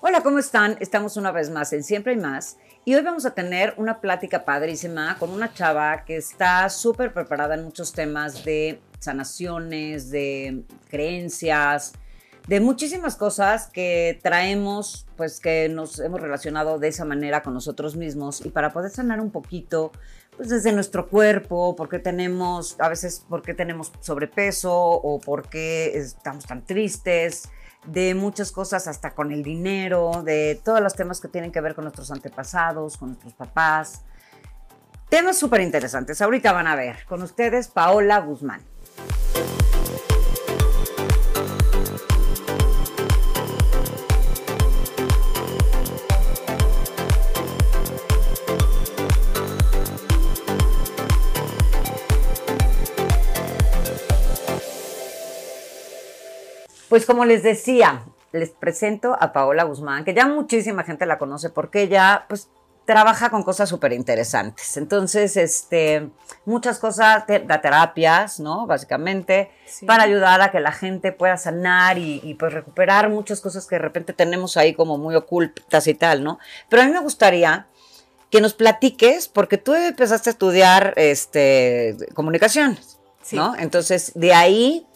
Hola, ¿cómo están? Estamos una vez más en Siempre hay más y hoy vamos a tener una plática padrísima con una chava que está súper preparada en muchos temas de sanaciones, de creencias, de muchísimas cosas que traemos, pues que nos hemos relacionado de esa manera con nosotros mismos y para poder sanar un poquito, pues desde nuestro cuerpo, porque tenemos, a veces, porque tenemos sobrepeso o porque estamos tan tristes, de muchas cosas, hasta con el dinero, de todos los temas que tienen que ver con nuestros antepasados, con nuestros papás. Temas súper interesantes. Ahorita van a ver con ustedes Paola Guzmán. Pues como les decía, les presento a Paola Guzmán, que ya muchísima gente la conoce porque ella pues trabaja con cosas súper interesantes. Entonces, este, muchas cosas, da terapias, ¿no? Básicamente, para ayudar a que la gente pueda sanar y, pues recuperar muchas cosas que de repente tenemos ahí como muy ocultas y tal, ¿no? Pero a mí me gustaría que nos platiques, porque tú empezaste a estudiar este, comunicaciones, ¿no? Entonces, de ahí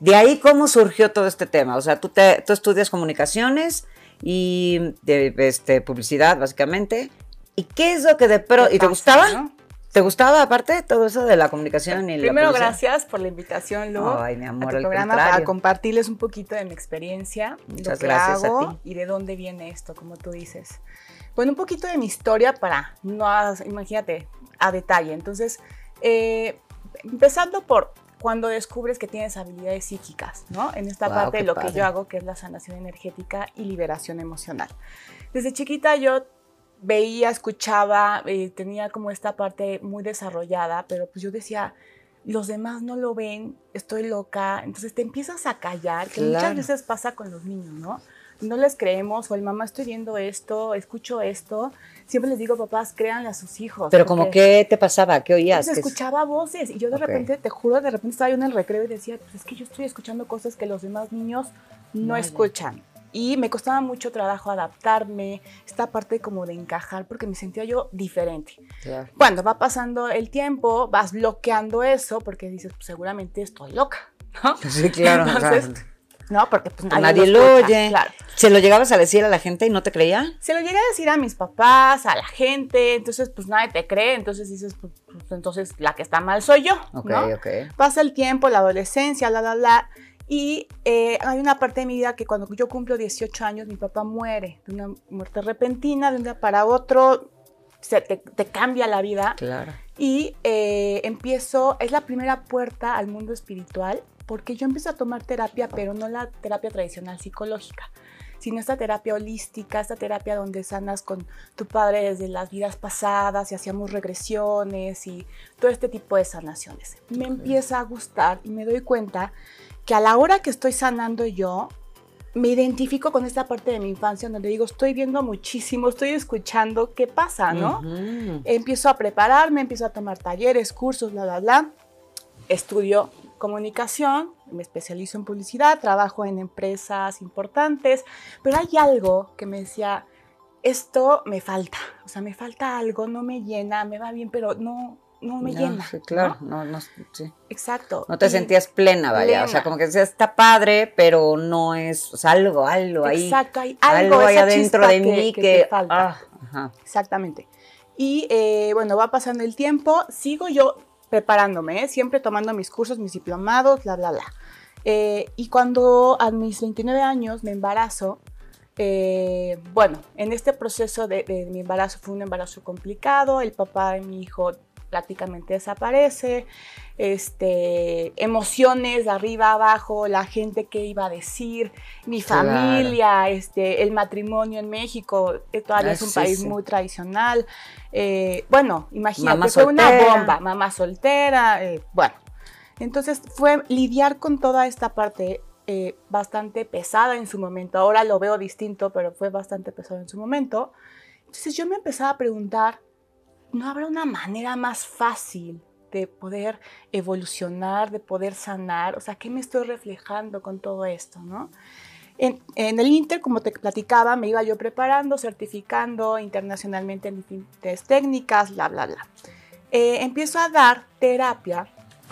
de ahí, ¿cómo surgió todo este tema? O sea, tú, te, tú estudias comunicaciones y de este, publicidad, básicamente. ¿Y qué es lo que de pero ¿Y te gustaba? ¿Te gustaba aparte todo eso de la comunicación y Primero, gracias por la invitación, Lu, Ay, mi amor, a tu programa para compartirles un poquito de mi experiencia, Muchas gracias a ti. y de dónde viene esto, como tú dices. Bueno, un poquito de mi historia para, no, imagínate, a detalle. Entonces, eh, empezando por cuando descubres que tienes habilidades psíquicas, ¿no? En esta parte de lo que yo hago, que es la sanación energética y liberación emocional. Desde chiquita yo veía, escuchaba, eh, tenía como esta parte muy desarrollada, pero pues yo decía, los demás no lo ven, estoy loca, entonces te empiezas a callar, que muchas veces pasa con los niños, ¿no? no les creemos o el mamá estoy viendo esto, escucho esto, siempre les digo, papás, créanle a sus hijos. Pero como, ¿qué te pasaba? ¿Qué oías? Pues escuchaba voces y yo de repente, te juro, de repente estaba yo en el recreo y decía, pues es que yo estoy escuchando cosas que los demás niños no, escuchan. Y me costaba mucho trabajo adaptarme, esta parte como de encajar, porque me sentía yo diferente. Cuando va pasando el tiempo, vas bloqueando eso, porque dices, pues seguramente estoy loca, ¿no? Sí, claro. ¿no? Porque pues nadie, lo oye. ¿Se lo llegabas a decir a la gente y no te creía? Se lo llegué a decir a mis papás, a la gente, entonces pues nadie te cree, entonces dices, pues, pues entonces la que está mal soy yo, Ok, ok. Pasa el tiempo, la adolescencia, la, la, la, y eh, hay una parte de mi vida que cuando yo cumplo 18 años, mi papá muere de una muerte repentina, de un día para otro, se te, cambia la vida. Claro. Y eh, empiezo, es la primera puerta al mundo espiritual porque yo empecé a tomar terapia, pero no la terapia tradicional psicológica, sino esta terapia holística, esta terapia donde sanas con tu padre desde las vidas pasadas y hacíamos regresiones y todo este tipo de sanaciones. Me empieza a gustar y me doy cuenta que a la hora que estoy sanando yo, me identifico con esta parte de mi infancia donde digo, estoy viendo muchísimo, estoy escuchando qué pasa, ¿no? Empiezo a prepararme, empiezo a tomar talleres, cursos, bla, bla, bla. Estudio comunicación, me especializo en publicidad, trabajo en empresas importantes, pero hay algo que me decía, esto me falta, o sea, me falta algo, no me llena, me va bien, pero no, no me llena. Sí, claro, no, no, sí. Exacto. No te sentías plena, vaya, o sea, como que decías, está padre, pero no es, o sea, algo, algo ahí. Exacto, hay algo, algo ahí adentro de mí que, falta. Ah, Exactamente. Y eh, bueno, va pasando el tiempo, sigo yo preparándome, ¿eh? siempre tomando mis cursos, mis diplomados, bla, bla, bla. Eh, y cuando a mis 29 años me embarazo, eh, bueno, en este proceso de, de, mi embarazo fue un embarazo complicado, el papá de mi hijo prácticamente desaparece, este, emociones de arriba abajo, la gente que iba a decir, mi familia, este, el matrimonio en México, todavía es un país muy tradicional. Eh, bueno, imagínate, fue una bomba, mamá soltera, eh, bueno. Entonces fue lidiar con toda esta parte eh, bastante pesada en su momento. Ahora lo veo distinto, pero fue bastante pesado en su momento. Entonces yo me empezaba a preguntar, ¿no habrá una manera más fácil de poder evolucionar, de poder sanar? O sea, ¿qué me estoy reflejando con todo esto, no? En, el Inter, como te platicaba, me iba yo preparando, certificando internacionalmente en diferentes técnicas, bla, bla, bla. Eh, empiezo a dar terapia.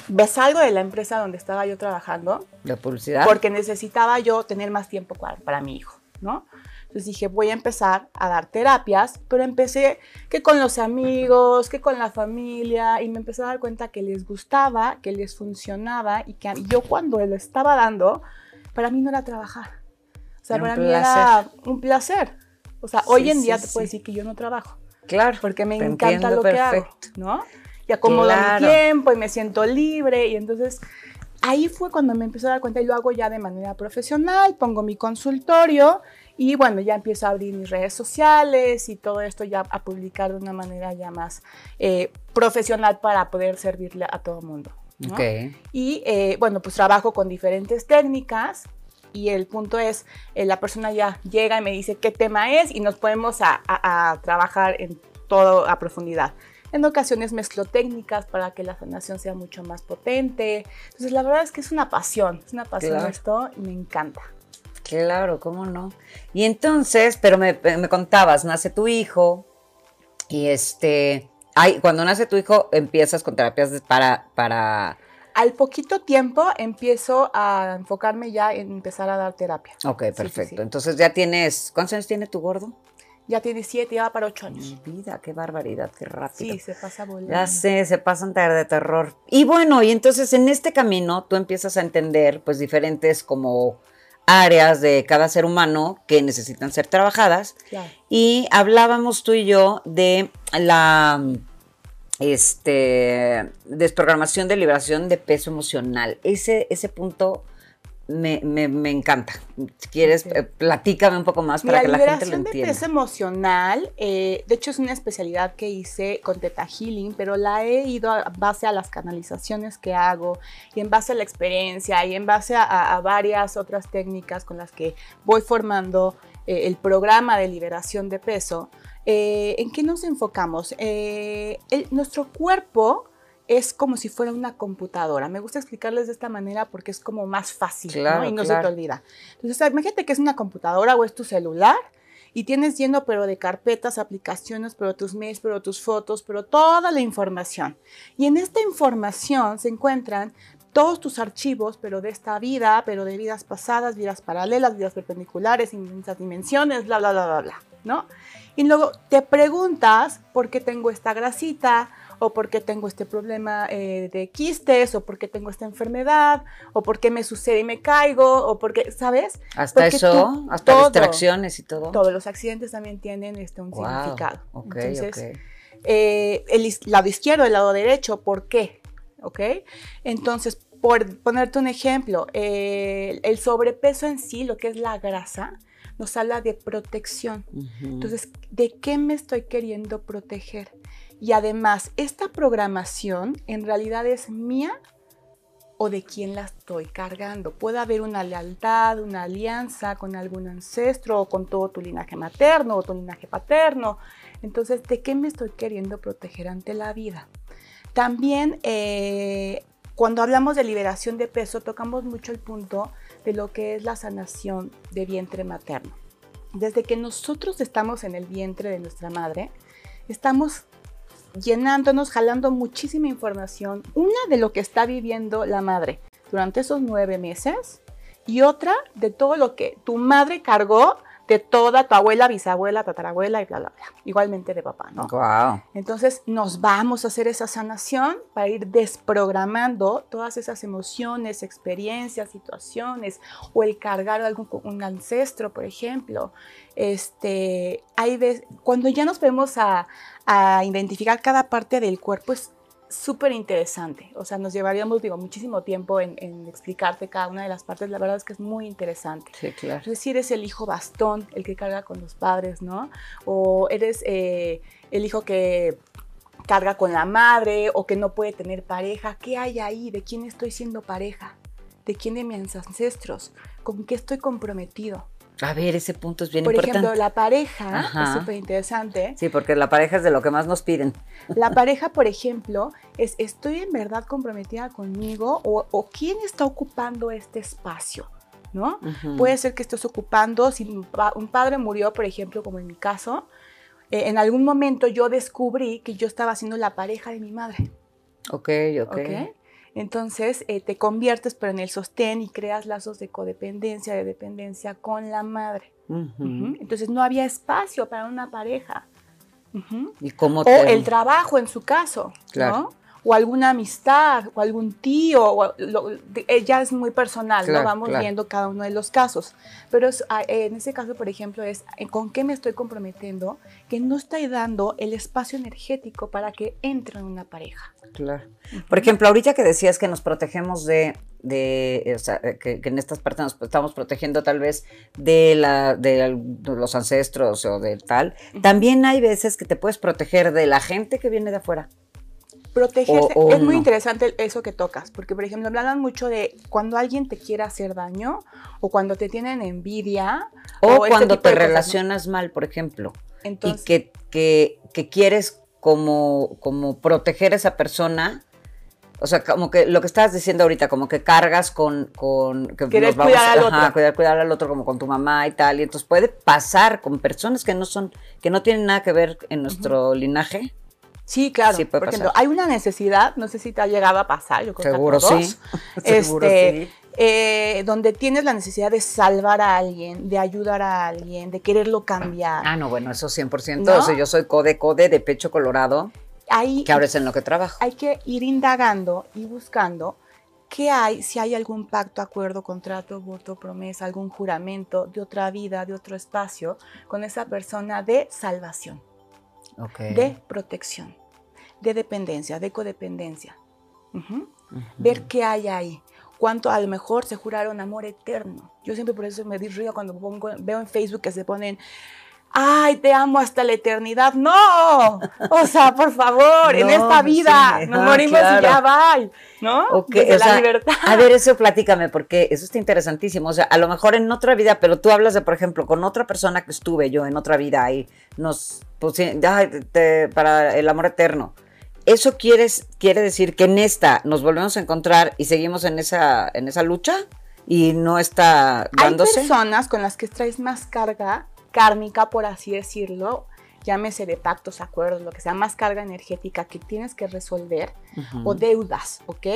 Me salgo de la empresa donde estaba yo trabajando. ¿La publicidad? Porque necesitaba yo tener más tiempo para, para mi hijo, ¿no? Entonces dije, voy a empezar a dar terapias, pero empecé que con los amigos, que con la familia, y me empecé a dar cuenta que les gustaba, que les funcionaba, y que yo cuando lo estaba dando, para mí no era trabajar. O sea, para mí era un placer. O sea, hoy en día te puedo decir que yo no trabajo. Claro. Porque me encanta lo que hago, ¿no? Y acomodo mi tiempo y me siento libre, y entonces ahí fue cuando me empecé a dar cuenta y lo hago ya de manera profesional, pongo mi consultorio y bueno, ya empiezo a abrir mis redes sociales y todo esto ya a publicar de una manera ya más eh, profesional para poder servirle a todo el mundo. Y eh, bueno, pues trabajo con diferentes técnicas y el punto es, eh, la persona ya llega y me dice qué tema es y nos podemos a, a trabajar en todo a profundidad. En ocasiones mezclo técnicas para que la sanación sea mucho más potente. Entonces, la verdad es que es una pasión, es una pasión esto y me encanta. Claro, ¿cómo no? Y entonces, pero me, contabas, nace tu hijo y este, ay, cuando nace tu hijo empiezas con terapias para, para... Al poquito tiempo empiezo a enfocarme ya en empezar a dar terapia. Ok, perfecto. Entonces ya tienes, ¿cuántos años tiene tu gordo? Ya tiene siete, ya va para ocho años. Mi vida, qué barbaridad, qué rápido. Sí, se pasa volando. Ya sé, se pasan de terror. Y bueno, y entonces en este camino tú empiezas a entender pues diferentes como áreas de cada ser humano que necesitan ser trabajadas. Y hablábamos tú y yo de la este, desprogramación de liberación de peso emocional. Ese, ese punto me, me, encanta. Si quieres, eh, platícame un poco más para que la gente lo entienda. de peso emocional, eh, de hecho es una especialidad que hice con Teta Healing, pero la he ido a base a las canalizaciones que hago y en base a la experiencia y en base a, varias otras técnicas con las que voy formando eh, el programa de liberación de peso. ¿En qué nos enfocamos? nuestro cuerpo es como si fuera una computadora. Me gusta explicarles de esta manera porque es como más fácil y no se te olvida. Entonces, imagínate que es una computadora o es tu celular y tienes lleno pero de carpetas, aplicaciones, pero tus mails, pero tus fotos, pero toda la información. Y en esta información se encuentran todos tus archivos, pero de esta vida, pero de vidas pasadas, vidas paralelas, vidas perpendiculares, inmensas dimensiones, bla, bla, bla, bla, bla, ¿no? Y luego te preguntas por qué tengo esta grasita, o por qué tengo este problema eh, de quistes, o por qué tengo esta enfermedad, o por qué me sucede y me caigo, o por qué, ¿sabes? Hasta eso, hasta distracciones y todo. Todos los accidentes también tienen este, un significado. Entonces, eh, el lado izquierdo, el lado derecho, ¿por qué? ¿Ok? Entonces, por ponerte un ejemplo, eh, el sobrepeso en sí, lo que es la grasa, nos habla de protección. Entonces, ¿de qué me estoy queriendo proteger? Y además, esta programación en realidad es mía o de quién la estoy cargando. Puede haber una lealtad, una alianza con algún ancestro o con todo tu linaje materno o tu linaje paterno. Entonces, ¿de qué me estoy queriendo proteger ante la vida? También, eh, cuando hablamos de liberación de peso, tocamos mucho el punto de lo que es la sanación de vientre materno. Desde que nosotros estamos en el vientre de nuestra madre, estamos llenándonos, jalando muchísima información. Una de lo que está viviendo la madre durante esos nueve meses y otra de todo lo que tu madre cargó de toda tu abuela, bisabuela, tatarabuela y bla, bla, bla. Igualmente de papá, ¿no? Wow. Entonces nos vamos a hacer esa sanación para ir desprogramando todas esas emociones, experiencias, situaciones o el cargar algún un ancestro, por ejemplo. Este, hay veces, cuando ya nos vemos a, a identificar cada parte del cuerpo es súper interesante. O sea, nos llevaríamos, digo, muchísimo tiempo en, explicarte cada una de las partes. La verdad es que es muy interesante. Sí, claro. Es decir, eres el hijo bastón, el que carga con los padres, ¿no? O eres eh, el hijo que carga con la madre o que no puede tener pareja. ¿Qué hay ahí? ¿De quién estoy siendo pareja? ¿De quién de mis ancestros? ¿Con qué estoy comprometido? A ver, ese punto es bien importante. Por ejemplo, la pareja es súper interesante. Sí, porque la pareja es de lo que más nos piden. La pareja, por ejemplo, es ¿estoy en verdad comprometida conmigo o, quién está ocupando este espacio? ¿no? Puede ser que estés ocupando, si un padre murió, por ejemplo, como en mi caso, eh, en algún momento yo descubrí que yo estaba siendo la pareja de mi madre. Ok, ok. ¿Okay? Entonces eh, te conviertes pero en el sostén y creas lazos de codependencia, de dependencia con la madre. Entonces no había espacio para una pareja. ¿Y cómo O el trabajo en su caso, claro o alguna amistad o algún tío, o eh, ya es muy personal, ¿no? Vamos viendo cada uno de los casos. Pero ah, en ese caso, por ejemplo, es eh, con qué me estoy comprometiendo que no estoy dando el espacio energético para que entre en una pareja. Claro. Por ejemplo, ahorita que decías que nos protegemos de, de o sea, que, en estas partes nos estamos protegiendo tal vez de, la, de los ancestros o de tal, también hay veces que te puedes proteger de la gente que viene de afuera. Protegerse, es muy interesante eso que tocas, porque por ejemplo hablan mucho de cuando alguien te quiere hacer daño o cuando te tienen envidia. O, este cuando te relacionas mal, por ejemplo. Entonces, y que, que, que, quieres como, como proteger a esa persona. O sea, como que lo que estabas diciendo ahorita, como que cargas con... con que Quieres cuidar al otro. Cuidar, cuidar al otro como con tu mamá y tal. Y entonces puede pasar con personas que no son, que no tienen nada que ver en nuestro linaje Sí, claro. por ejemplo, hay una necesidad, no sé si te ha llegado a pasar, yo creo Seguro sí. Seguro este, sí. Eh, donde tienes la necesidad de salvar a alguien, de ayudar a alguien, de quererlo cambiar. Ah, no, bueno, eso 100%. O sea, yo soy code, code de pecho colorado, ahí, que ahora es en lo que trabajo. Hay que ir indagando y buscando qué hay, si hay algún pacto, acuerdo, contrato, voto, promesa, algún juramento de otra vida, de otro espacio, con esa persona de salvación de protección, de dependencia, de codependencia. Ver qué hay ahí. Cuánto a lo mejor se juraron amor eterno. Yo siempre por eso me di río cuando veo en Facebook que se ponen ay, te amo hasta la eternidad. No, o sea, por favor, en esta vida nos morimos y ya va, ¿no? Okay, la libertad. A ver, eso platícame, porque eso está interesantísimo. O sea, a lo mejor en otra vida, pero tú hablas de, por ejemplo, con otra persona que estuve yo en otra vida y nos, ya, para el amor eterno. ¿Eso quieres, quiere decir que en esta nos volvemos a encontrar y seguimos en esa, en esa lucha? y no está dándose. Hay personas con las que traes más carga kármica, por así decirlo, llámese de pactos, acuerdos, lo que sea, más carga energética que tienes que resolver o deudas, ¿ok?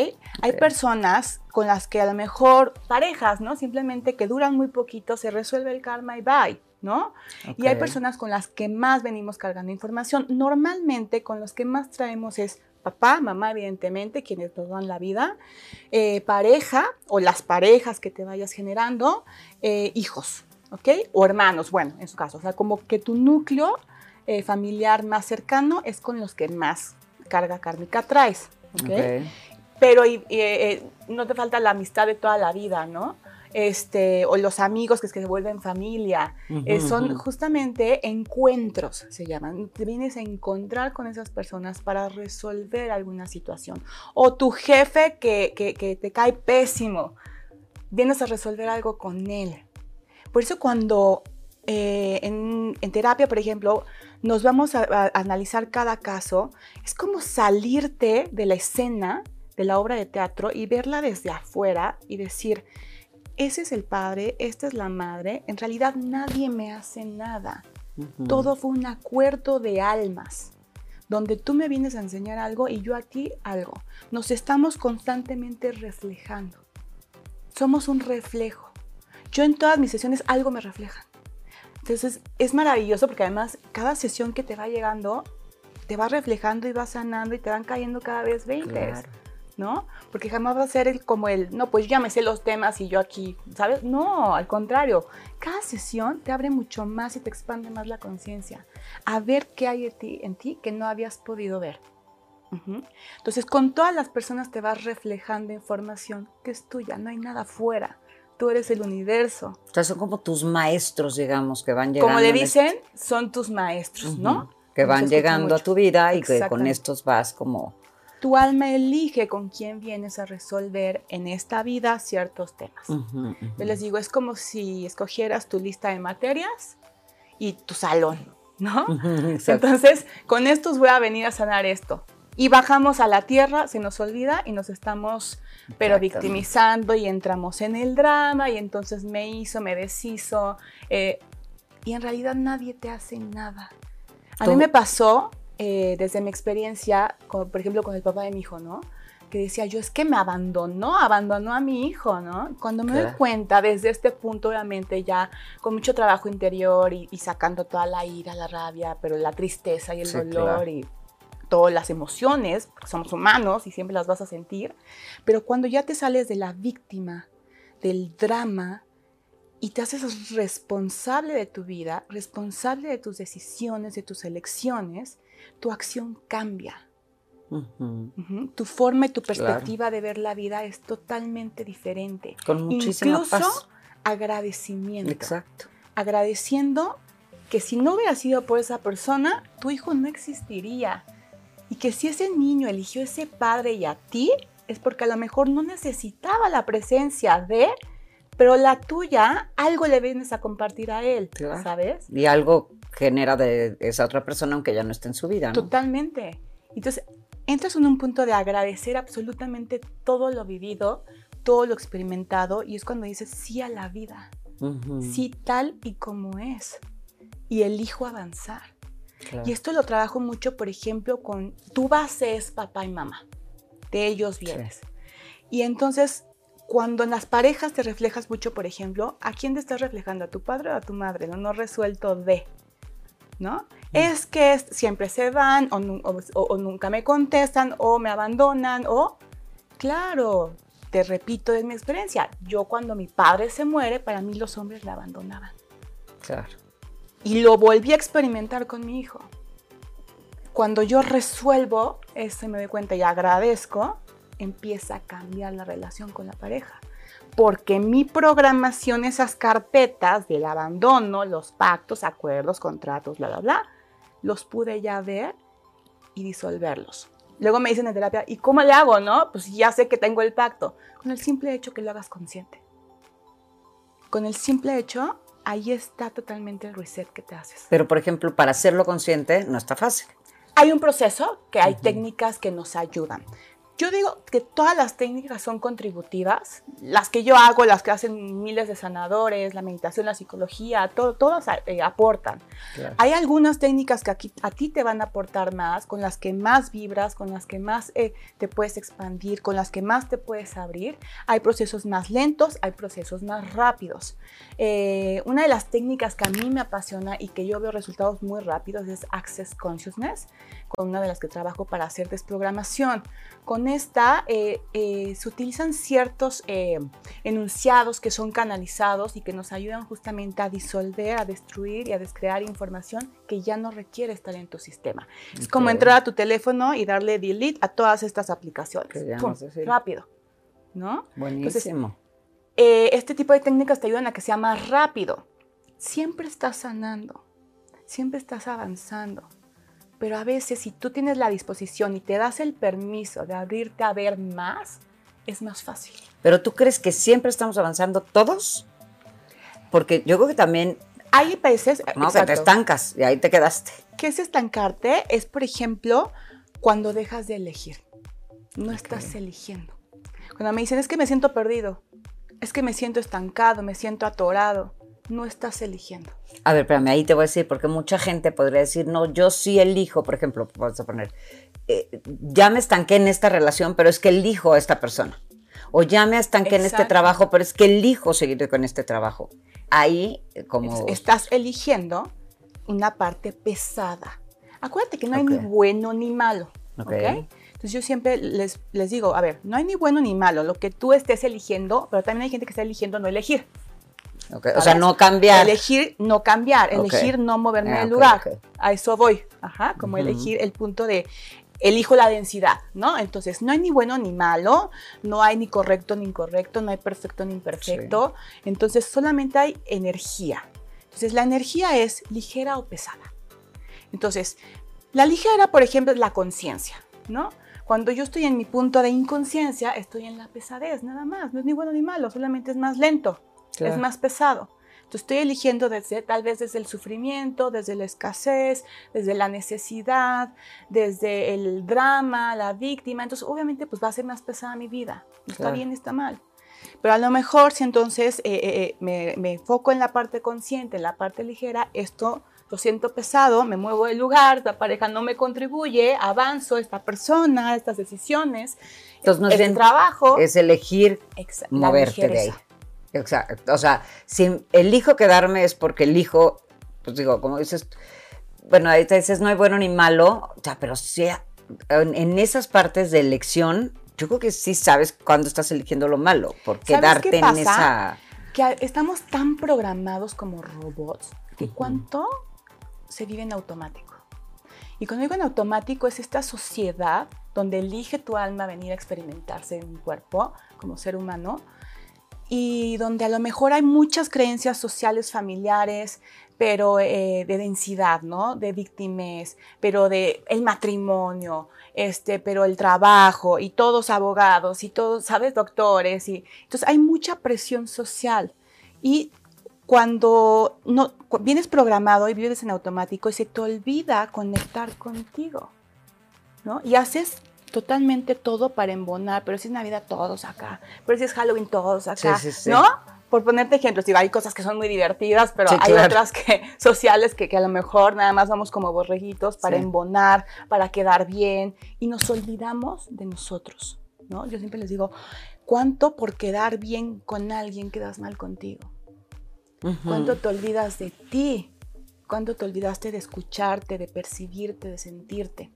Hay personas con las que a lo mejor parejas, ¿no? Simplemente que duran muy poquito, se resuelve el karma y bye. ¿no? Y hay personas con las que más venimos cargando información. Normalmente con los que más traemos es papá, mamá, evidentemente, quienes nos dan la vida, eh, pareja o las parejas que te vayas generando, eh, hijos, ¿ok? O hermanos, bueno, en su caso, o sea, como que tu núcleo eh, familiar más cercano es con los que más carga kármica traes, ¿ok? Pero eh, no te falta la amistad de toda la vida, ¿no? Este, o los amigos que, es que se vuelven familia, eh, son justamente encuentros, se llaman. Te vienes a encontrar con esas personas para resolver alguna situación. O tu jefe que, que, que te cae pésimo, vienes a resolver algo con él. Por eso cuando eh, en, terapia, por ejemplo, nos vamos a, analizar cada caso, es como salirte de la escena de la obra de teatro y verla desde afuera y decir, ese es el padre, esta es la madre, en realidad nadie me hace nada. Todo fue un acuerdo de almas, donde tú me vienes a enseñar algo y yo a ti algo. Nos estamos constantemente reflejando. Somos un reflejo yo en todas mis sesiones algo me refleja. Entonces es maravilloso porque además cada sesión que te va llegando te va reflejando y va sanando y te van cayendo cada vez 20, ¿no? Porque jamás va a ser el, como el, no, pues ya me sé los temas y yo aquí, ¿sabes? No, al contrario, cada sesión te abre mucho más y te expande más la conciencia a ver qué hay en ti, en ti que no habías podido ver. Entonces, con todas las personas te vas reflejando información que es tuya, no hay nada fuera tú eres el universo. O sea, son como tus maestros, digamos, que van llegando. Como le dicen, son tus maestros, ¿no? Que van llegando a tu vida y que con estos vas como... Tu alma elige con quién vienes a resolver en esta vida ciertos temas. Yo les digo, es como si escogieras tu lista de materias y tu salón, ¿no? Entonces, con estos voy a venir a sanar esto. Y bajamos a la tierra, se nos olvida y nos estamos pero victimizando y entramos en el drama y entonces me hizo, me deshizo eh, y en realidad nadie te hace nada. A mí me pasó eh, desde mi experiencia, por ejemplo con el papá de mi hijo, ¿no? que decía yo, es que me abandonó, abandonó a mi hijo, ¿no? Cuando me doy cuenta desde este punto, obviamente ya con mucho trabajo interior y, sacando toda la ira, la rabia, pero la tristeza y el dolor y todas las emociones, porque somos humanos y siempre las vas a sentir, pero cuando ya te sales de la víctima, del drama, y te haces responsable de tu vida, responsable de tus decisiones, de tus elecciones, tu acción cambia tu forma y tu perspectiva de ver la vida es totalmente diferente. Con muchísima Incluso agradecimiento. Exacto. Agradeciendo que si no hubiera sido por esa persona, tu hijo no existiría. Y que si ese niño eligió ese padre y a ti, es porque a lo mejor no necesitaba la presencia de, pero la tuya, algo le vienes a compartir a él, ¿sabes? Y algo genera de esa otra persona aunque ya no esté en su vida. Totalmente. Entonces, entras en un punto de agradecer absolutamente todo lo vivido, todo lo experimentado, y es cuando dices sí a la vida, sí tal y como es, y elijo avanzar. Y esto lo trabajo mucho, por ejemplo, con tu base es papá y mamá, de ellos vienes. Y entonces, cuando en las parejas te reflejas mucho, por ejemplo, ¿a quién te estás reflejando? ¿A tu padre o a tu madre? Lo no resuelto de. ¿no? Es que siempre se van o, nunca me contestan o me abandonan o... Claro, te repito de mi experiencia, yo cuando mi padre se muere, para mí los hombres la abandonaban. Claro. Y lo volví a experimentar con mi hijo. Cuando yo resuelvo eso me doy cuenta y agradezco, empieza a cambiar la relación con la pareja porque mi programación, esas carpetas del abandono, los pactos, acuerdos, contratos, bla, bla, bla, los pude ya ver y disolverlos. Luego me dicen en terapia, ¿y cómo le hago, no? Pues ya sé que tengo el pacto. Con el simple hecho que lo hagas consciente. Con el simple hecho, ahí está totalmente el reset que te haces. Pero, por ejemplo, para hacerlo consciente no está fácil. Hay un proceso que hay técnicas que nos ayudan. Yo digo que todas las técnicas son contributivas, las que yo hago, las que hacen miles de sanadores, la meditación, la psicología, todo, todas eh, aportan. Hay algunas técnicas que aquí, a ti te van a aportar más, con las que más vibras, con las que más eh, te puedes expandir, con las que más te puedes abrir. Hay procesos más lentos, hay procesos más rápidos. Eh, una de las técnicas que a mí me apasiona y que yo veo resultados muy rápidos es Access Consciousness, con una de las que trabajo para hacer desprogramación. Con esta eh, eh, se utilizan ciertos eh, enunciados que son canalizados y que nos ayudan justamente a disolver, a destruir y a descrear información que ya no requiere estar en tu sistema. Es como entrar a tu teléfono y darle delete a todas estas aplicaciones. rápido. ¿No? Buenísimo. este tipo de técnicas te ayudan a que sea más rápido. Siempre estás sanando, siempre estás avanzando pero a veces si tú tienes la disposición y te das el permiso de abrirte a ver más, es más fácil. Pero tú crees que siempre estamos avanzando todos? Porque yo creo que también... Hay veces... No, que te estancas y ahí te quedaste. ¿Qué es estancarte? Es, por ejemplo, cuando dejas de elegir. No estás eligiendo. Cuando me dicen, es que me siento perdido, es que me siento estancado, me siento atorado, no estás eligiendo. A ver, espérame, ahí te voy a decir, porque mucha gente podría decir, no, yo sí elijo, por ejemplo, vamos a poner, eh, ya me estanqué en esta relación, pero es que elijo a esta persona. O ya me estanqué en este trabajo, pero es que elijo seguir con este trabajo. Ahí, eh, como... Estás eligiendo una parte pesada. Acuérdate que no hay ni bueno ni malo. ¿ok? Entonces yo siempre les, les digo, a ver, no hay ni bueno ni malo, lo que tú estés eligiendo, pero también hay gente que está eligiendo no elegir. O sea, no cambiar. Elegir no cambiar, elegir no moverme ah, del lugar. A eso voy. Ajá, como elegir el punto de elijo la densidad, ¿no? Entonces, no hay ni bueno ni malo, no hay ni correcto ni incorrecto, no hay perfecto ni imperfecto. Entonces, solamente hay energía. Entonces, la energía es ligera o pesada. Entonces, la ligera, por ejemplo, es la conciencia, ¿no? Cuando yo estoy en mi punto de inconsciencia, estoy en la pesadez, nada más. No es ni bueno ni malo, solamente es más lento es más pesado. Entonces estoy eligiendo desde, tal vez desde el sufrimiento, desde la escasez, desde la necesidad, desde el drama, la víctima. Entonces obviamente pues va a ser más pesada mi vida. Está bien, está mal. Pero a lo mejor si entonces eh, eh, eh, me, me enfoco en la parte consciente, en la parte ligera, esto lo siento pesado, me muevo del lugar, la pareja no me contribuye, avanzo esta persona, estas decisiones. Entonces, no es el trabajo es elegir moverte de ahí. Exacto. O sea, si elijo quedarme es porque elijo, pues digo, como dices, bueno, ahí te dices no hay bueno ni malo, o sea, pero sí, en, en esas partes de elección, yo creo que sí sabes cuándo estás eligiendo lo malo, por quedarte en esa... Que estamos tan programados como robots que cuánto se vive en automático. Y cuando digo en automático es esta sociedad donde elige tu alma venir a experimentarse en un cuerpo como ser humano y donde a lo mejor hay muchas creencias sociales, familiares, pero eh, de densidad, ¿no? De víctimas, pero de el matrimonio, este, pero el trabajo y todos abogados y todos, ¿sabes? Doctores y entonces hay mucha presión social y cuando no, vienes programado y vives en automático y se te olvida conectar contigo, ¿no? Y haces totalmente todo para embonar, pero si es Navidad todos acá, pero si es Halloween todos acá, ¿no? Por ponerte ejemplos, digo, hay cosas que son muy divertidas, pero hay otras que, sociales que, que, a lo mejor nada más vamos como borreguitos para embonar, para quedar bien, y nos olvidamos de nosotros, ¿no? Yo siempre les digo, ¿cuánto por quedar bien con alguien quedas mal contigo? ¿Cuánto te olvidas de ti? ¿Cuánto te olvidaste de escucharte, de percibirte, de sentirte?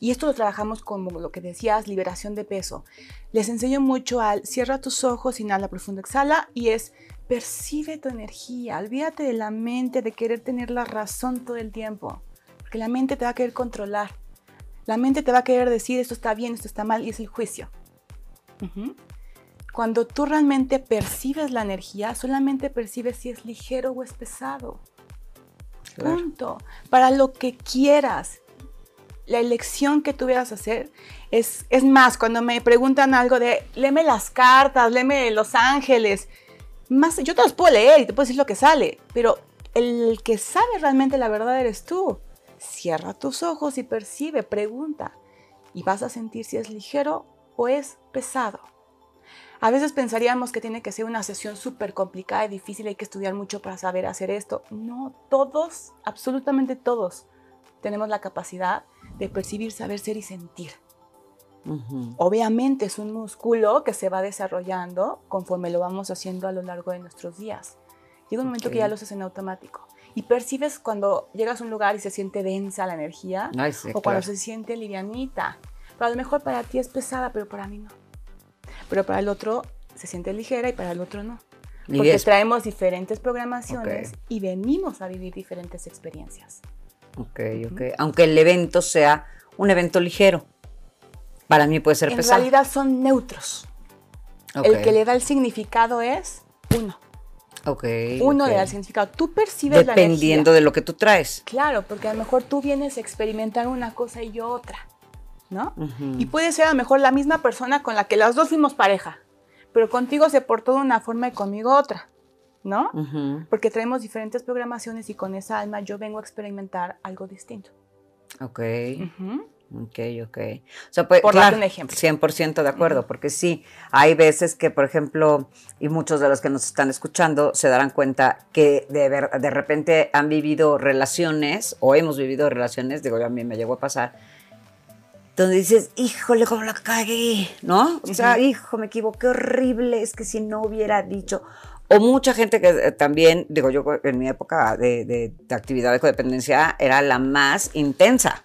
Y esto lo trabajamos como lo que decías, liberación de peso. Les enseño mucho al cierra tus ojos, inhala profundo, exhala y es percibe tu energía. Olvídate de la mente, de querer tener la razón todo el tiempo. Porque la mente te va a querer controlar. La mente te va a querer decir esto está bien, esto está mal y es el juicio. Cuando tú realmente percibes la energía, solamente percibes si es ligero o es pesado. Punto. Para lo que quieras. La elección que tú a hacer es, es más, cuando me preguntan algo de, léeme las cartas, léeme Los Ángeles, más, yo te las puedo leer y te puedo decir lo que sale, pero el que sabe realmente la verdad eres tú. Cierra tus ojos y percibe, pregunta, y vas a sentir si es ligero o es pesado. A veces pensaríamos que tiene que ser una sesión súper complicada y difícil, hay que estudiar mucho para saber hacer esto. No, todos, absolutamente todos, tenemos la capacidad de percibir, saber ser y sentir. Obviamente es un músculo que se va desarrollando conforme lo vamos haciendo a lo largo de nuestros días. Llega un momento que ya lo haces en automático. Y percibes cuando llegas a un lugar y se siente densa la energía, o cuando se siente livianita. Pero a lo mejor para ti es pesada, pero para mí no pero para el otro se siente ligera y para el otro no. Porque traemos diferentes programaciones y venimos a vivir diferentes experiencias. Ok, ok. Aunque el evento sea un evento ligero, para mí puede ser pesado. En realidad son neutros. El que le da el significado es uno. Ok. Uno le da el significado. Tú percibes la Dependiendo de lo que tú traes. Claro, porque a lo mejor tú vienes a experimentar una cosa y yo otra. ¿No? Y puede ser a lo mejor la misma persona con la que las dos fuimos pareja, pero contigo se portó de una forma y conmigo otra, ¿no? Porque traemos diferentes programaciones y con esa alma yo vengo a experimentar algo distinto. Ok. Ok, ok. O sea, pues, por claro, un ejemplo. 100% de acuerdo, porque sí, hay veces que, por ejemplo, y muchos de los que nos están escuchando se darán cuenta que de, de repente han vivido relaciones o hemos vivido relaciones, digo, a mí me llegó a pasar, donde dices, híjole, cómo la cagué, ¿no? O sea, hijo, me equivoqué horrible, es que si no hubiera dicho. O mucha gente que eh, también, digo yo, en mi época de, de, actividad de codependencia era la más intensa,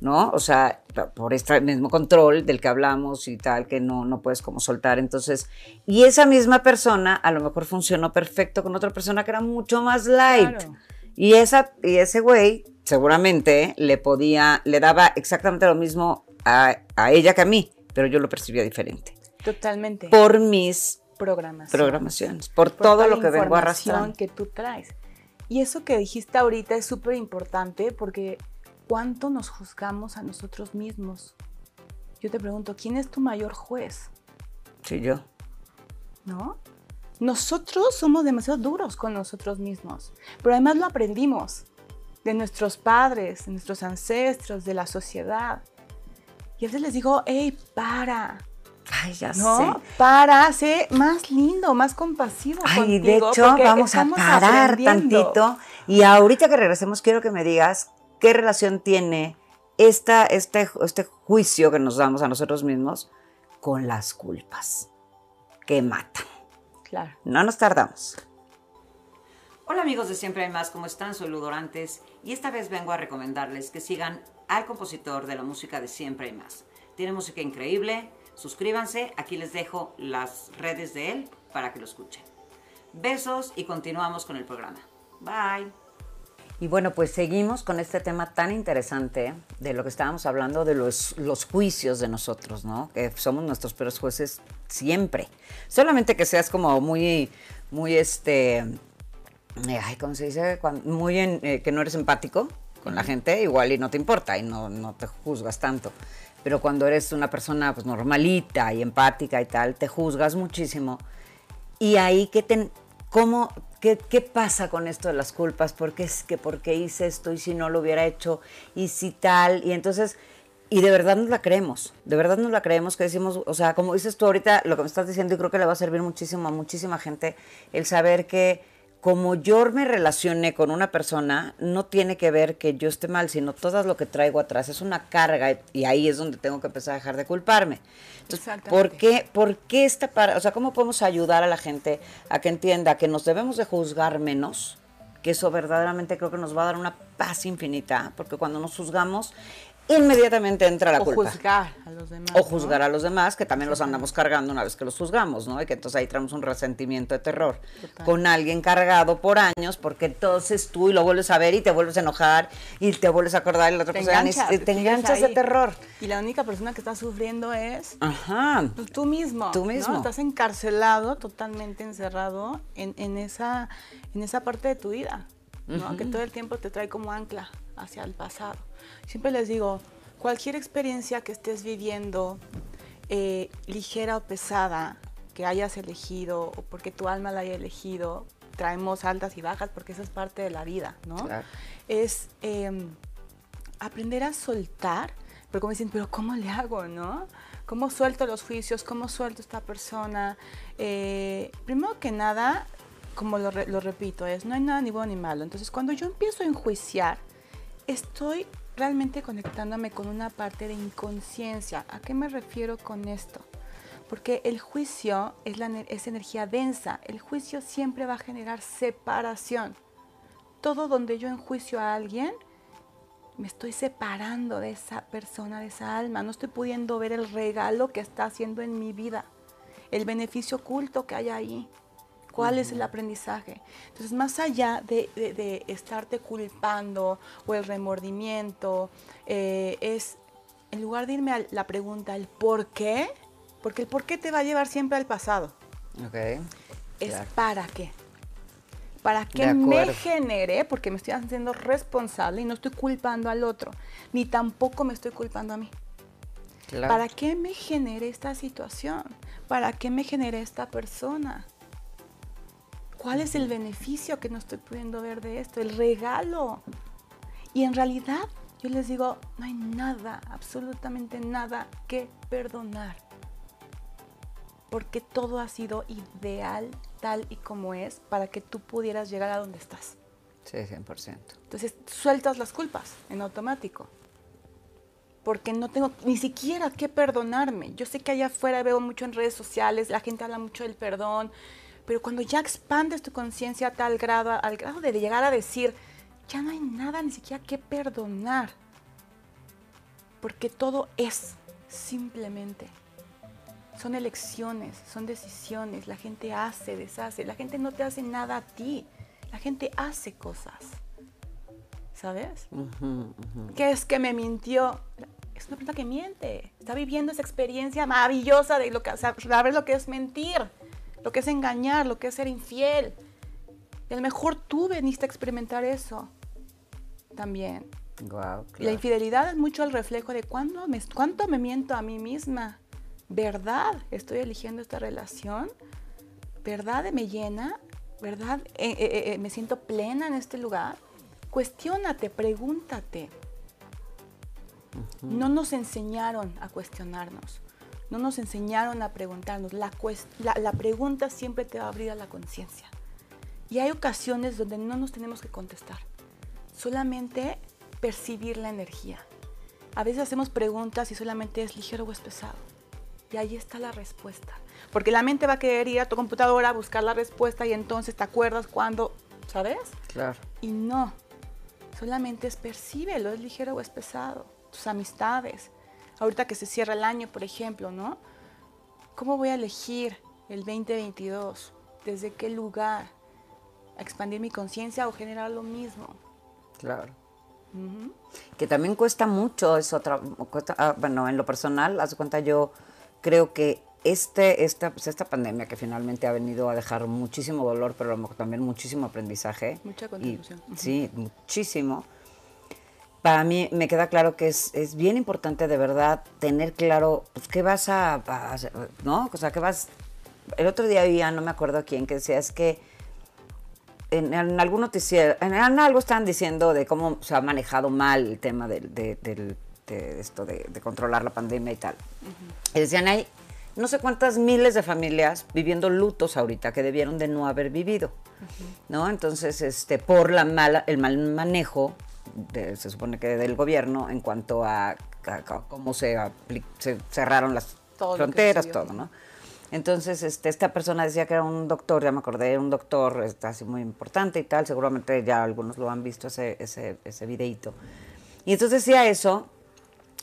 ¿no? O sea, por este mismo control del que hablamos y tal, que no, no puedes como soltar. Entonces, y esa misma persona a lo mejor funcionó perfecto con otra persona que era mucho más light. Y, esa, y ese güey seguramente le podía, le daba exactamente lo mismo a, ella que a mí, pero yo lo percibía diferente. Totalmente. Por mis programaciones, programaciones por, todo lo que vengo arrastrando. que tú traes. Y eso que dijiste ahorita es súper importante porque ¿cuánto nos juzgamos a nosotros mismos? Yo te pregunto, ¿quién es tu mayor juez? Sí, yo. ¿No? nosotros somos demasiado duros con nosotros mismos, pero además lo aprendimos de nuestros padres, de nuestros ancestros, de la sociedad. Y a veces les digo, hey, para. Ay, ya ¿no? sé. Para, sé más lindo, más compasivo. Ay, de hecho, vamos a parar tantito. Y ahorita que regresemos, quiero que me digas qué relación tiene esta, este, este juicio que nos damos a nosotros mismos con las culpas que matan. Claro. No nos tardamos. Hola amigos de Siempre hay más, ¿cómo están? Soy Ludorantes y esta vez vengo a recomendarles que sigan al compositor de la música de Siempre hay más. Tiene música increíble, suscríbanse, aquí les dejo las redes de él para que lo escuchen. Besos y continuamos con el programa. Bye. Y bueno, pues seguimos con este tema tan interesante de lo que estábamos hablando de los, los juicios de nosotros, ¿no? Que somos nuestros peores jueces siempre. Solamente que seas como muy, muy este, ay, ¿cómo se dice? Cuan- muy en- eh, que no eres empático con la gente, igual y no te importa y no, no te juzgas tanto. Pero cuando eres una persona pues normalita y empática y tal, te juzgas muchísimo. Y ahí, ¿qué, te, cómo, qué, qué pasa con esto de las culpas? ¿Por qué es que por qué hice esto y si no lo hubiera hecho y si tal? Y entonces, y de verdad nos la creemos, de verdad nos la creemos que decimos, o sea, como dices tú ahorita, lo que me estás diciendo, y creo que le va a servir muchísimo a muchísima gente el saber que como yo me relacioné con una persona, no tiene que ver que yo esté mal, sino todo lo que traigo atrás. Es una carga y ahí es donde tengo que empezar a dejar de culparme. Entonces, Exactamente. ¿por qué, ¿por qué esta para, o sea, cómo podemos ayudar a la gente a que entienda que nos debemos de juzgar menos? Que eso verdaderamente creo que nos va a dar una paz infinita, porque cuando nos juzgamos, inmediatamente entra la o culpa. juzgar a los demás. O ¿no? juzgar a los demás, que también los andamos cargando una vez que los juzgamos, ¿no? Y que entonces ahí traemos un resentimiento de terror Total. con alguien cargado por años, porque entonces tú y lo vuelves a ver y te vuelves a enojar y te vuelves a acordar y la otra Te persona enganchas, te, te te sigues enganchas de terror. Y la única persona que está sufriendo es Ajá. pues, tú mismo. Tú ¿no? mismo. Estás encarcelado, totalmente encerrado en, en esa, en esa parte de tu vida, ¿no? que todo el tiempo te trae como ancla hacia el pasado. Siempre les digo, cualquier experiencia que estés viviendo, eh, ligera o pesada, que hayas elegido o porque tu alma la haya elegido, traemos altas y bajas porque eso es parte de la vida, ¿no? Claro. Es em, aprender a soltar, pero como dicen, pero ¿cómo le hago, no? ¿Cómo suelto los juicios? ¿Cómo suelto esta persona? Eh, primero que nada, como lo, re- lo repito, es no hay nada ni bueno ni malo. Entonces, cuando yo empiezo a enjuiciar, estoy realmente conectándome con una parte de inconsciencia. ¿A qué me refiero con esto? Porque el juicio es, la, energía densa. El juicio siempre va a generar separación. Todo donde yo enjuicio a alguien, me estoy separando de esa persona, de esa alma. No estoy pudiendo ver el regalo que está haciendo en mi vida, el beneficio oculto que hay ahí. ¿Cuál es el aprendizaje? Entonces, más allá de, de- de estarte culpando o el remordimiento, eh, es, en lugar de irme a la pregunta, el por qué, porque el por qué te va a llevar siempre al pasado, Ok. es Claro. para qué. Para que me genere, porque me estoy haciendo responsable y no estoy culpando al otro, ni tampoco me estoy culpando a mí. Claro. ¿Para qué me genere esta situación? ¿Para qué me genere esta persona? ¿Cuál es el beneficio que no estoy pudiendo ver de esto? El regalo. Y en realidad, yo les digo, no hay nada, absolutamente nada que perdonar. Porque todo ha sido ideal, tal y como es, para que tú pudieras llegar a donde estás. Sí, 100%. Entonces sueltas las culpas en automático. Porque no tengo ni siquiera que perdonarme. Yo sé que allá afuera veo mucho en redes sociales, la gente habla mucho del perdón, pero cuando ya expandes tu conciencia a tal grado, al grado de llegar a decir, ya no hay nada ni siquiera que perdonar. Porque todo es simplemente. Son elecciones, son decisiones, la gente hace, deshace, la gente no te hace nada a ti, la gente hace cosas. ¿Sabes? Ujú, ujú. ¿Qué es que me mintió? Es una persona que miente. Está viviendo esa experiencia maravillosa de lo que, saber lo que es mentir, lo que es engañar, lo que es ser infiel. Y a lo mejor tú veniste a experimentar eso también. La infidelidad es mucho el reflejo de cuándo me, cuánto me miento a mí misma. ¿Verdad? ¿Estoy eligiendo esta relación? ¿verdad me llena? ¿Verdad eh, eh, eh, me siento plena en este lugar? Cuestiónate, pregúntate. No nos enseñaron a cuestionarnos, no nos enseñaron a preguntarnos. La, la pregunta siempre te va a abrir a la conciencia. Y hay ocasiones donde no nos tenemos que contestar, solamente percibir la energía. A veces hacemos preguntas y solamente es ligero o es pesado. Y ahí está la respuesta. Porque la mente va a querer ir a tu computadora a buscar la respuesta y entonces te acuerdas cuando, ¿sabes? Claro. Y no. Solamente es percíbelo, es ligero o es pesado. Tus amistades. Ahorita que se cierra el año, por ejemplo, ¿no? ¿Cómo voy a elegir el 2022? ¿Desde qué lugar? expandir mi conciencia o generar lo mismo. Claro. Que también cuesta mucho, es otra, ah, bueno, en lo personal, haz cuenta, yo creo que este, esta, pues esta pandemia que finalmente ha venido a dejar muchísimo dolor, pero también muchísimo aprendizaje. Mucha contribución. Sí, muchísimo. Para mí me queda claro que es, es bien importante de verdad tener claro, pues, qué vas a, hacer, ¿no? O sea, qué vas... El otro día había, no me acuerdo quién, que decía, es que en, algún noticiero, en, algo están diciendo de cómo se ha manejado mal el tema de, de, esto de, controlar la pandemia y tal. Y decían, hay no sé cuántas miles de familias viviendo lutos ahorita que debieron de no haber vivido, ¿no? Entonces, este, por la mala, el mal manejo, se supone que del gobierno en cuanto a, cómo se, se cerraron las fronteras, todo, ¿no? Entonces, este, esta persona decía que era un doctor, ya me acordé, un doctor está así muy importante y tal, seguramente ya algunos lo han visto ese, ese, ese videíto. Y entonces decía eso,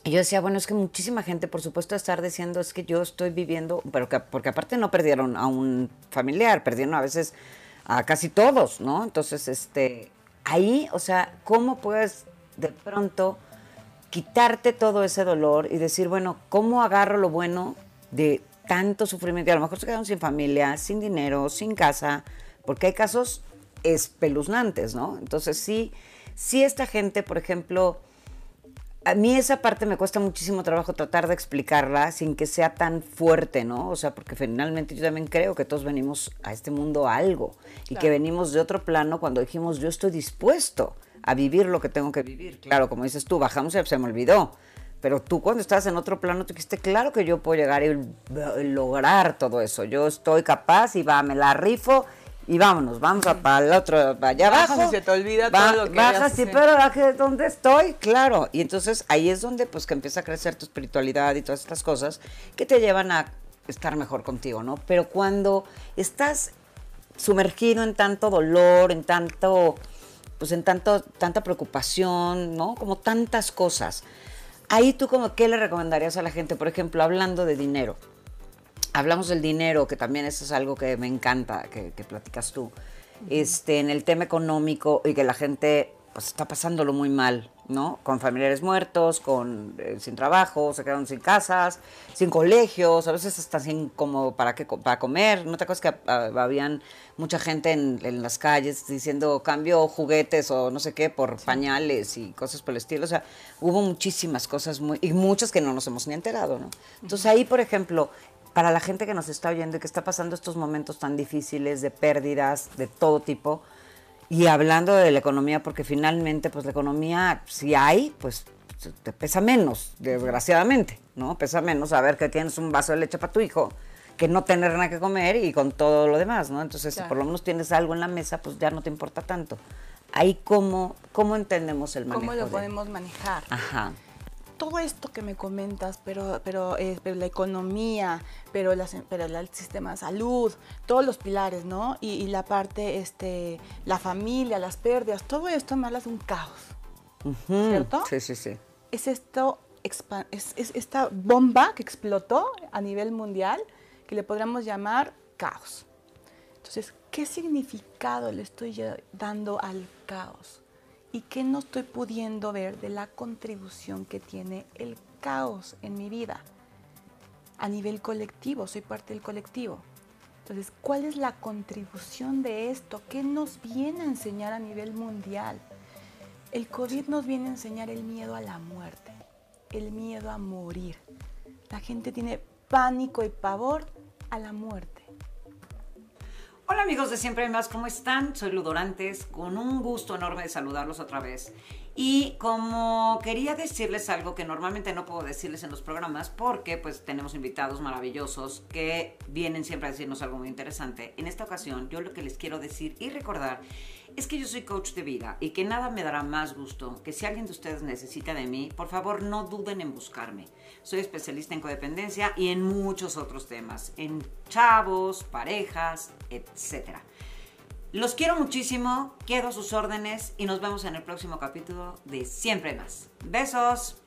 y yo decía, bueno, es que muchísima gente, por supuesto, estar diciendo, es que yo estoy viviendo, pero que, porque aparte no perdieron a un familiar, perdieron a veces a casi todos, ¿no? Entonces, este, ahí, o sea, ¿cómo puedes de pronto quitarte todo ese dolor y decir, bueno, ¿cómo agarro lo bueno de tanto sufrimiento y a lo mejor se quedaron sin familia, sin dinero, sin casa, porque hay casos espeluznantes, ¿no? Entonces sí, sí esta gente, por ejemplo, a mí esa parte me cuesta muchísimo trabajo tratar de explicarla sin que sea tan fuerte, ¿no? O sea, porque finalmente yo también creo que todos venimos a este mundo a algo y que venimos de otro plano cuando dijimos yo estoy dispuesto a vivir lo que tengo que vivir. Claro, como dices tú, bajamos y se me olvidó pero tú cuando estás en otro plano, tú dijiste, claro que yo puedo llegar y lograr todo eso. Yo estoy capaz y va, me la rifo y vámonos, vamos a para el otro, allá abajo. se te olvida todo lo que Bajas, sí, pero ¿dónde estoy? Claro. Y entonces ahí es donde pues que empieza a crecer tu espiritualidad y todas estas cosas que te llevan a estar mejor contigo, ¿no? Pero cuando estás sumergido en tanto dolor, en tanto, pues en tanto, tanta preocupación, ¿no? Como tantas cosas Ahí tú como, ¿qué le recomendarías a la gente? Por ejemplo, hablando de dinero. Hablamos del dinero, que también eso es algo que me encanta, que, platicas tú. Este, en el tema económico y que la gente pues, está pasándolo muy mal, ¿no? Con familiares muertos, con eh, sin trabajo, se quedaron sin casas, sin colegios, a veces hasta sin como para qué para comer. ¿No te acuerdas que ah, habían mucha gente en, las calles diciendo cambio juguetes o no sé qué por pañales y cosas por el estilo? O sea, hubo muchísimas cosas muy y muchas que no nos hemos ni enterado, ¿no? Entonces ahí, por ejemplo, para la gente que nos está oyendo y que está pasando estos momentos tan difíciles de pérdidas de todo tipo, y hablando de la economía, porque finalmente, pues la economía, si hay, pues te pesa menos, desgraciadamente, ¿no? Pesa menos saber que tienes un vaso de leche para tu hijo que no tener nada que comer y con todo lo demás, ¿no? Entonces, si por lo menos tienes algo en la mesa, pues ya no te importa tanto. Ahí, ¿cómo, cómo entendemos el manejo? ¿Cómo lo podemos manejar? Ajá todo esto que me comentas, pero, pero, eh, la economía, pero, las, pero el sistema de salud, todos los pilares, ¿no? Y, la parte, este, la familia, las pérdidas, todo esto me hablas de un caos, ¿cierto? Sí, sí, sí. Es esto, es, es esta bomba que explotó a nivel mundial que le podríamos llamar caos. Entonces, ¿qué significado le estoy dando al caos? Y qué no estoy pudiendo ver de la contribución que tiene el caos en mi vida. A nivel colectivo, soy parte del colectivo. Entonces, ¿cuál es la contribución de esto? ¿Qué nos viene a enseñar a nivel mundial? El COVID nos viene a enseñar el miedo a la muerte, el miedo a morir. La gente tiene pánico y pavor a la muerte. Hola amigos de Siempre más, ¿cómo están? Soy Ludorantes, con un gusto enorme de saludarlos otra vez. Y como quería decirles algo que normalmente no puedo decirles en los programas porque pues tenemos invitados maravillosos que vienen siempre a decirnos algo muy interesante. En esta ocasión yo lo que les quiero decir y recordar es que yo soy coach de vida y que nada me dará más gusto que si alguien de ustedes necesita de mí, por favor no duden en buscarme. Soy especialista en codependencia y en muchos otros temas, en chavos, parejas, etc. Los quiero muchísimo, quedo sus órdenes y nos vemos en el próximo capítulo de Siempre Más. Besos.